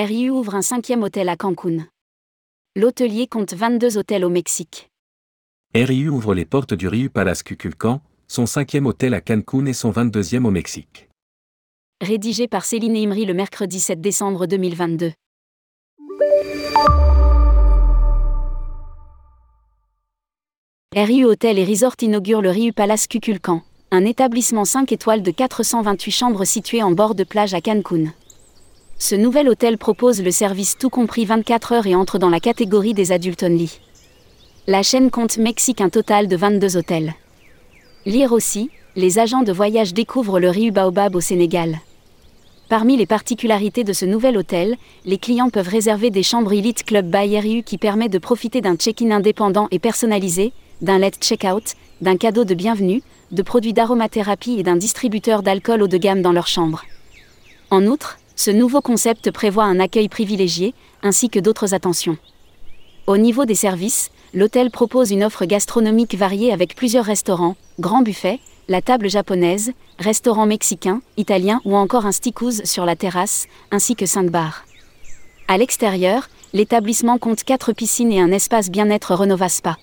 RIU ouvre un cinquième hôtel à Cancun. L'hôtelier compte 22 hôtels au Mexique. RIU ouvre les portes du Riu Palace Cuculcan, son cinquième hôtel à Cancun et son 22e au Mexique. Rédigé par Céline Imri le mercredi 7 décembre 2022. RIU Hôtel et Resort inaugure le Riu Palace Cuculcan, un établissement 5 étoiles de 428 chambres situé en bord de plage à Cancun. Ce nouvel hôtel propose le service tout compris 24 heures et entre dans la catégorie des adultes only. La chaîne compte Mexique un total de 22 hôtels. Lire aussi, les agents de voyage découvrent le Riu Baobab au Sénégal. Parmi les particularités de ce nouvel hôtel, les clients peuvent réserver des chambres Elite Club by RIU qui permet de profiter d'un check-in indépendant et personnalisé, d'un let check-out, d'un cadeau de bienvenue, de produits d'aromathérapie et d'un distributeur d'alcool haut de gamme dans leur chambre. En outre, ce nouveau concept prévoit un accueil privilégié, ainsi que d'autres attentions. Au niveau des services, l'hôtel propose une offre gastronomique variée avec plusieurs restaurants, grands buffets, la table japonaise, restaurant mexicain, italien ou encore un stickouz sur la terrasse, ainsi que cinq bars. À l'extérieur, l'établissement compte quatre piscines et un espace bien-être Renova Spa.